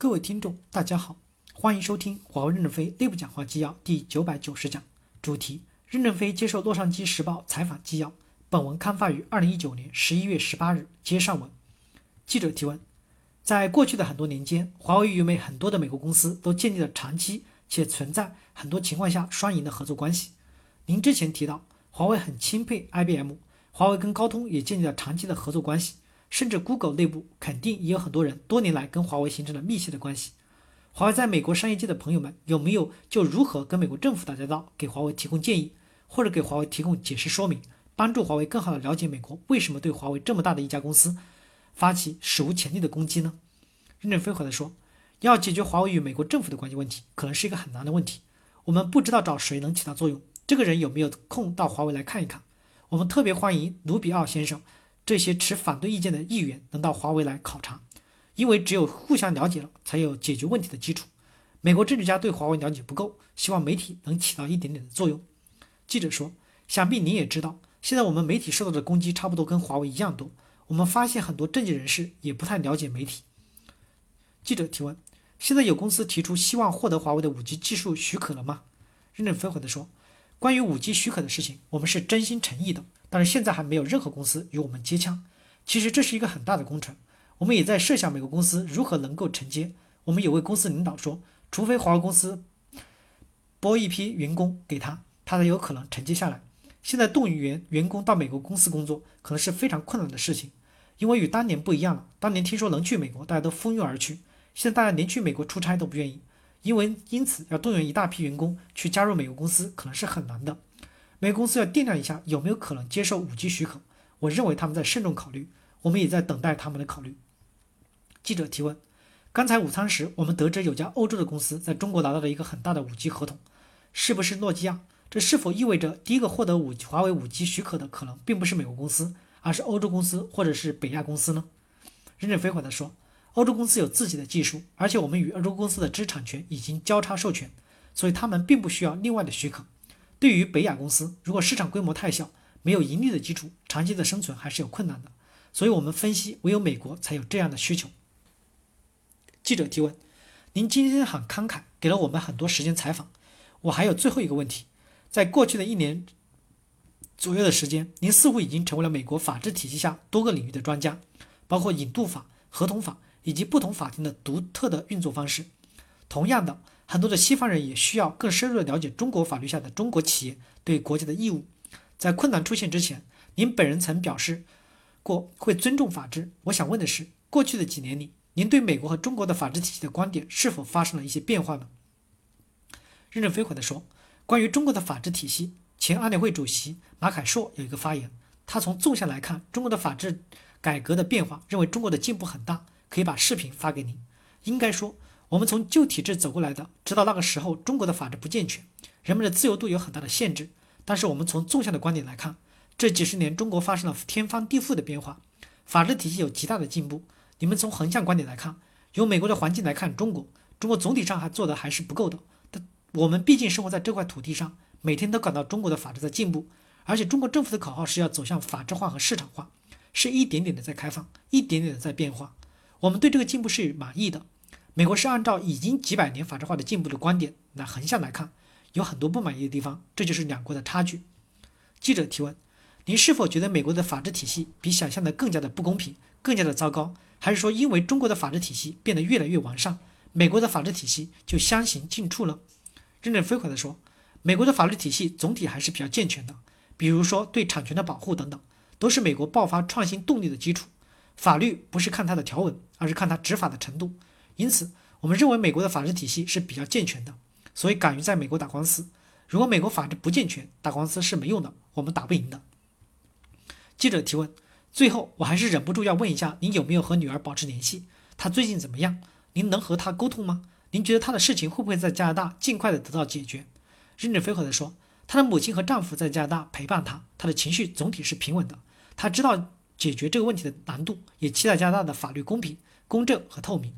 各位听众，大家好，欢迎收听华为任正非内部讲话纪要第九百九十讲，主题：任正非接受洛杉矶时报采访纪要。本文刊发于二零一九年十一月十八日。接上文，记者提问：在过去的很多年间，华为与美很多的美国公司都建立了长期且存在很多情况下双赢的合作关系。您之前提到，华为很钦佩 IBM，华为跟高通也建立了长期的合作关系。甚至 Google 内部肯定也有很多人多年来跟华为形成了密切的关系。华为在美国商业界的朋友们有没有就如何跟美国政府打交道给华为提供建议，或者给华为提供解释说明，帮助华为更好的了解美国为什么对华为这么大的一家公司发起史无前例的攻击呢？任正非回答说，要解决华为与美国政府的关系问题，可能是一个很难的问题。我们不知道找谁能起到作用，这个人有没有空到华为来看一看？我们特别欢迎卢比奥先生。这些持反对意见的议员能到华为来考察，因为只有互相了解了，才有解决问题的基础。美国政治家对华为了解不够，希望媒体能起到一点点的作用。记者说：“想必您也知道，现在我们媒体受到的攻击差不多跟华为一样多。我们发现很多政界人士也不太了解媒体。”记者提问：“现在有公司提出希望获得华为的五 G 技术许可了吗？”任正非回答说：“关于五 G 许可的事情，我们是真心诚意的。”但是现在还没有任何公司与我们接枪。其实这是一个很大的工程，我们也在设想美国公司如何能够承接。我们有位公司领导说，除非华为公司拨一批员工给他，他才有可能承接下来。现在动员员工到美国公司工作，可能是非常困难的事情，因为与当年不一样了。当年听说能去美国，大家都蜂拥而去，现在大家连去美国出差都不愿意，因为因此要动员一大批员工去加入美国公司，可能是很难的。美国公司要掂量一下有没有可能接受五 G 许可，我认为他们在慎重考虑，我们也在等待他们的考虑。记者提问：刚才午餐时，我们得知有家欧洲的公司在中国拿到了一个很大的五 G 合同，是不是诺基亚？这是否意味着第一个获得五华为五 G 许可的可能并不是美国公司，而是欧洲公司或者是北亚公司呢？任正非回答说：欧洲公司有自己的技术，而且我们与欧洲公司的知识产权已经交叉授权，所以他们并不需要另外的许可。对于北亚公司，如果市场规模太小，没有盈利的基础，长期的生存还是有困难的。所以，我们分析，唯有美国才有这样的需求。记者提问：您今天很慷慨，给了我们很多时间采访。我还有最后一个问题，在过去的一年左右的时间，您似乎已经成为了美国法治体系下多个领域的专家，包括引渡法、合同法以及不同法庭的独特的运作方式。同样的。很多的西方人也需要更深入的了解中国法律下的中国企业对国家的义务。在困难出现之前，您本人曾表示过会尊重法治。我想问的是，过去的几年里，您对美国和中国的法治体系的观点是否发生了一些变化呢？任正非回答说：“关于中国的法治体系，前安理会主席马凯硕有一个发言，他从纵向来看中国的法治改革的变化，认为中国的进步很大，可以把视频发给您。应该说。”我们从旧体制走过来的，知道那个时候中国的法治不健全，人们的自由度有很大的限制。但是我们从纵向的观点来看，这几十年中国发生了天翻地覆的变化，法治体系有极大的进步。你们从横向观点来看，由美国的环境来看，中国，中国总体上还做的还是不够的。但我们毕竟生活在这块土地上，每天都感到中国的法治在进步，而且中国政府的口号是要走向法治化和市场化，是一点点的在开放，一点点的在变化。我们对这个进步是满意的。美国是按照已经几百年法制化的进步的观点来横向来看，有很多不满意的地方，这就是两国的差距。记者提问：您是否觉得美国的法治体系比想象的更加的不公平，更加的糟糕？还是说因为中国的法治体系变得越来越完善，美国的法治体系就相形见绌了？任正非回答说：美国的法律体系总体还是比较健全的，比如说对产权的保护等等，都是美国爆发创新动力的基础。法律不是看它的条文，而是看它执法的程度。因此，我们认为美国的法治体系是比较健全的，所以敢于在美国打官司。如果美国法治不健全，打官司是没用的，我们打不赢的。记者提问：最后，我还是忍不住要问一下，您有没有和女儿保持联系？她最近怎么样？您能和她沟通吗？您觉得她的事情会不会在加拿大尽快的得到解决？任正非回答说：她的母亲和丈夫在加拿大陪伴她，她的情绪总体是平稳的。她知道解决这个问题的难度，也期待加拿大的法律公平、公正和透明。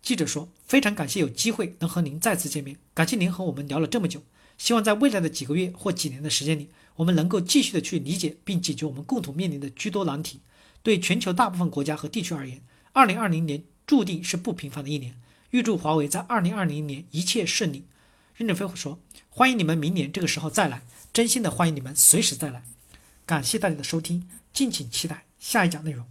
记者说：“非常感谢有机会能和您再次见面，感谢您和我们聊了这么久。希望在未来的几个月或几年的时间里，我们能够继续的去理解并解决我们共同面临的诸多难题。对全球大部分国家和地区而言，二零二零年注定是不平凡的一年。预祝华为在二零二零年一切顺利。任正非说：“欢迎你们明年这个时候再来，真心的欢迎你们随时再来。”感谢大家的收听，敬请期待下一讲内容。